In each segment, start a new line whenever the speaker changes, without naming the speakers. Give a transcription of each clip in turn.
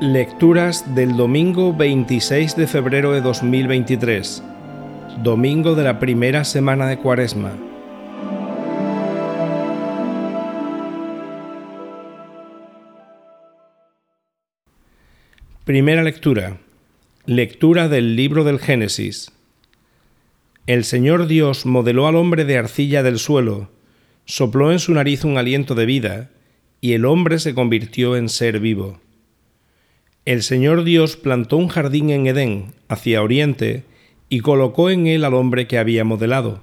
Lecturas del domingo 26 de febrero de 2023, domingo de la primera semana de Cuaresma. Primera lectura. Lectura del libro del Génesis. El Señor Dios modeló al hombre de arcilla del suelo, sopló en su nariz un aliento de vida, y el hombre se convirtió en ser vivo. El Señor Dios plantó un jardín en Edén, hacia oriente, y colocó en él al hombre que había modelado.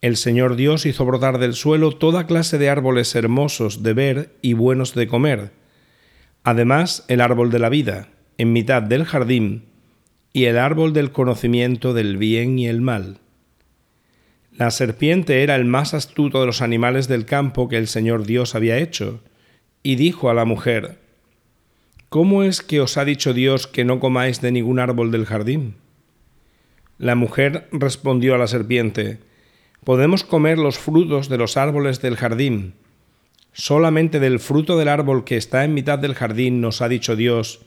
El Señor Dios hizo brotar del suelo toda clase de árboles hermosos de ver y buenos de comer, además el árbol de la vida, en mitad del jardín, y el árbol del conocimiento del bien y el mal. La serpiente era el más astuto de los animales del campo que el Señor Dios había hecho, y dijo a la mujer, ¿Cómo es que os ha dicho Dios que no comáis de ningún árbol del jardín? La mujer respondió a la serpiente, Podemos comer los frutos de los árboles del jardín. Solamente del fruto del árbol que está en mitad del jardín nos ha dicho Dios,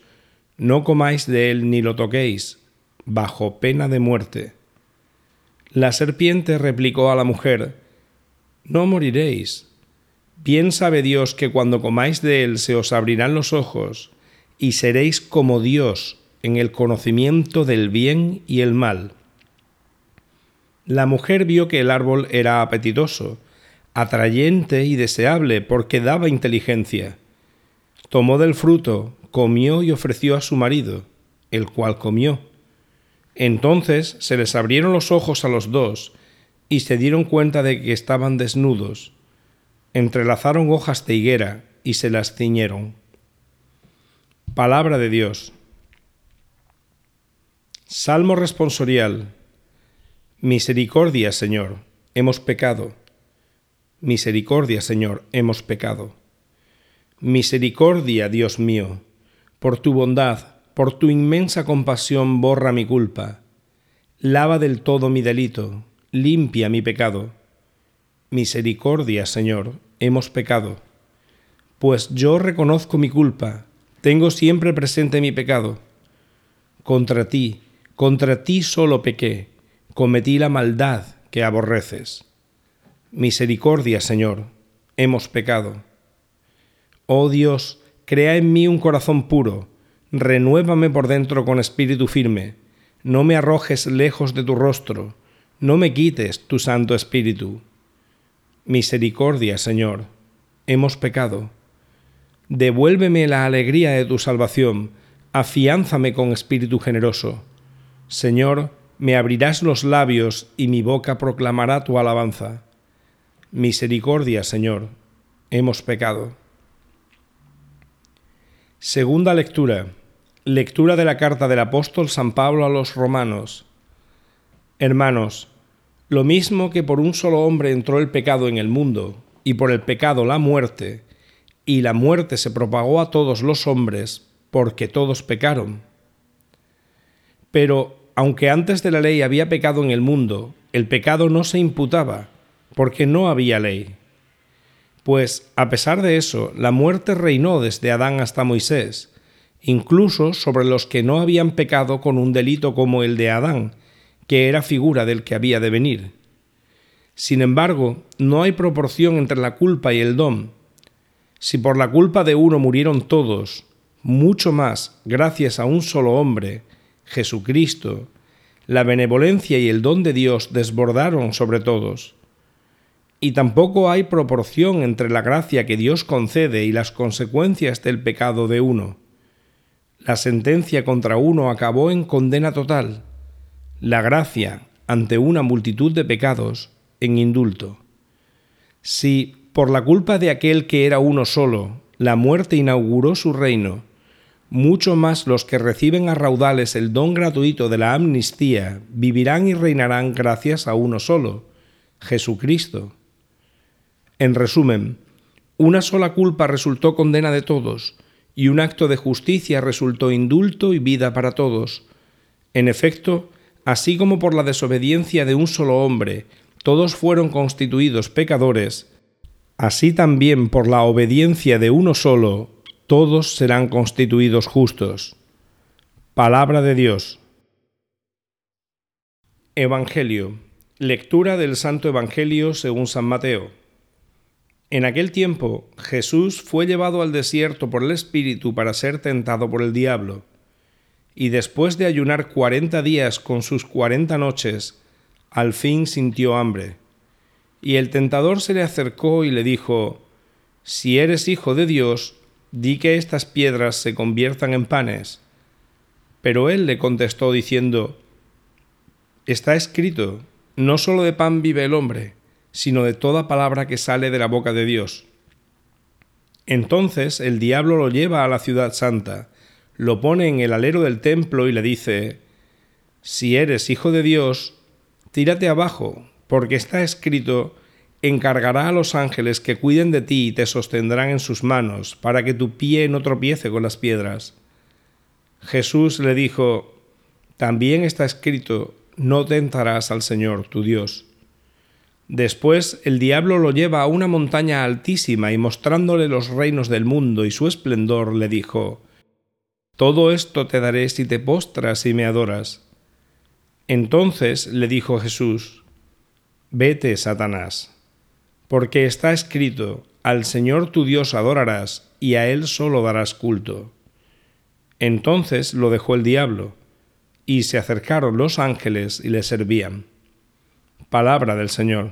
No comáis de él ni lo toquéis, bajo pena de muerte. La serpiente replicó a la mujer, No moriréis. Bien sabe Dios que cuando comáis de él se os abrirán los ojos, y seréis como Dios en el conocimiento del bien y el mal. La mujer vio que el árbol era apetitoso, atrayente y deseable porque daba inteligencia. Tomó del fruto, comió y ofreció a su marido, el cual comió. Entonces se les abrieron los ojos a los dos y se dieron cuenta de que estaban desnudos. Entrelazaron hojas de higuera y se las ciñeron. Palabra de Dios. Salmo responsorial. Misericordia, Señor, hemos pecado. Misericordia, Señor, hemos pecado. Misericordia, Dios mío, por tu bondad, por tu inmensa compasión borra mi culpa. Lava del todo mi delito, limpia mi pecado. Misericordia, Señor, hemos pecado. Pues yo reconozco mi culpa tengo siempre presente mi pecado. Contra ti, contra ti solo pequé, cometí la maldad que aborreces. Misericordia, Señor, hemos pecado. Oh Dios, crea en mí un corazón puro, renuévame por dentro con espíritu firme, no me arrojes lejos de tu rostro, no me quites tu santo espíritu. Misericordia, Señor, hemos pecado Devuélveme la alegría de tu salvación, afiánzame con espíritu generoso. Señor, me abrirás los labios y mi boca proclamará tu alabanza. Misericordia, Señor, hemos pecado. Segunda lectura. Lectura de la carta del apóstol San Pablo a los romanos. Hermanos, lo mismo que por un solo hombre entró el pecado en el mundo, y por el pecado la muerte, y la muerte se propagó a todos los hombres porque todos pecaron. Pero aunque antes de la ley había pecado en el mundo, el pecado no se imputaba, porque no había ley. Pues, a pesar de eso, la muerte reinó desde Adán hasta Moisés, incluso sobre los que no habían pecado con un delito como el de Adán, que era figura del que había de venir. Sin embargo, no hay proporción entre la culpa y el don, si por la culpa de uno murieron todos, mucho más gracias a un solo hombre, Jesucristo, la benevolencia y el don de Dios desbordaron sobre todos. Y tampoco hay proporción entre la gracia que Dios concede y las consecuencias del pecado de uno. La sentencia contra uno acabó en condena total, la gracia, ante una multitud de pecados, en indulto. Si por la culpa de aquel que era uno solo, la muerte inauguró su reino. Mucho más los que reciben a raudales el don gratuito de la amnistía vivirán y reinarán gracias a uno solo, Jesucristo. En resumen, una sola culpa resultó condena de todos, y un acto de justicia resultó indulto y vida para todos. En efecto, así como por la desobediencia de un solo hombre, todos fueron constituidos pecadores, Así también por la obediencia de uno solo, todos serán constituidos justos. Palabra de Dios. Evangelio. Lectura del Santo Evangelio según San Mateo. En aquel tiempo Jesús fue llevado al desierto por el Espíritu para ser tentado por el diablo, y después de ayunar cuarenta días con sus cuarenta noches, al fin sintió hambre. Y el tentador se le acercó y le dijo, Si eres hijo de Dios, di que estas piedras se conviertan en panes. Pero él le contestó diciendo, Está escrito, no solo de pan vive el hombre, sino de toda palabra que sale de la boca de Dios. Entonces el diablo lo lleva a la ciudad santa, lo pone en el alero del templo y le dice, Si eres hijo de Dios, tírate abajo, porque está escrito, encargará a los ángeles que cuiden de ti y te sostendrán en sus manos, para que tu pie no tropiece con las piedras. Jesús le dijo, también está escrito, no tentarás al Señor tu Dios. Después el diablo lo lleva a una montaña altísima y mostrándole los reinos del mundo y su esplendor, le dijo, Todo esto te daré si te postras y me adoras. Entonces le dijo Jesús, Vete, Satanás, porque está escrito, al Señor tu Dios adorarás y a Él solo darás culto. Entonces lo dejó el diablo, y se acercaron los ángeles y le servían. Palabra del Señor.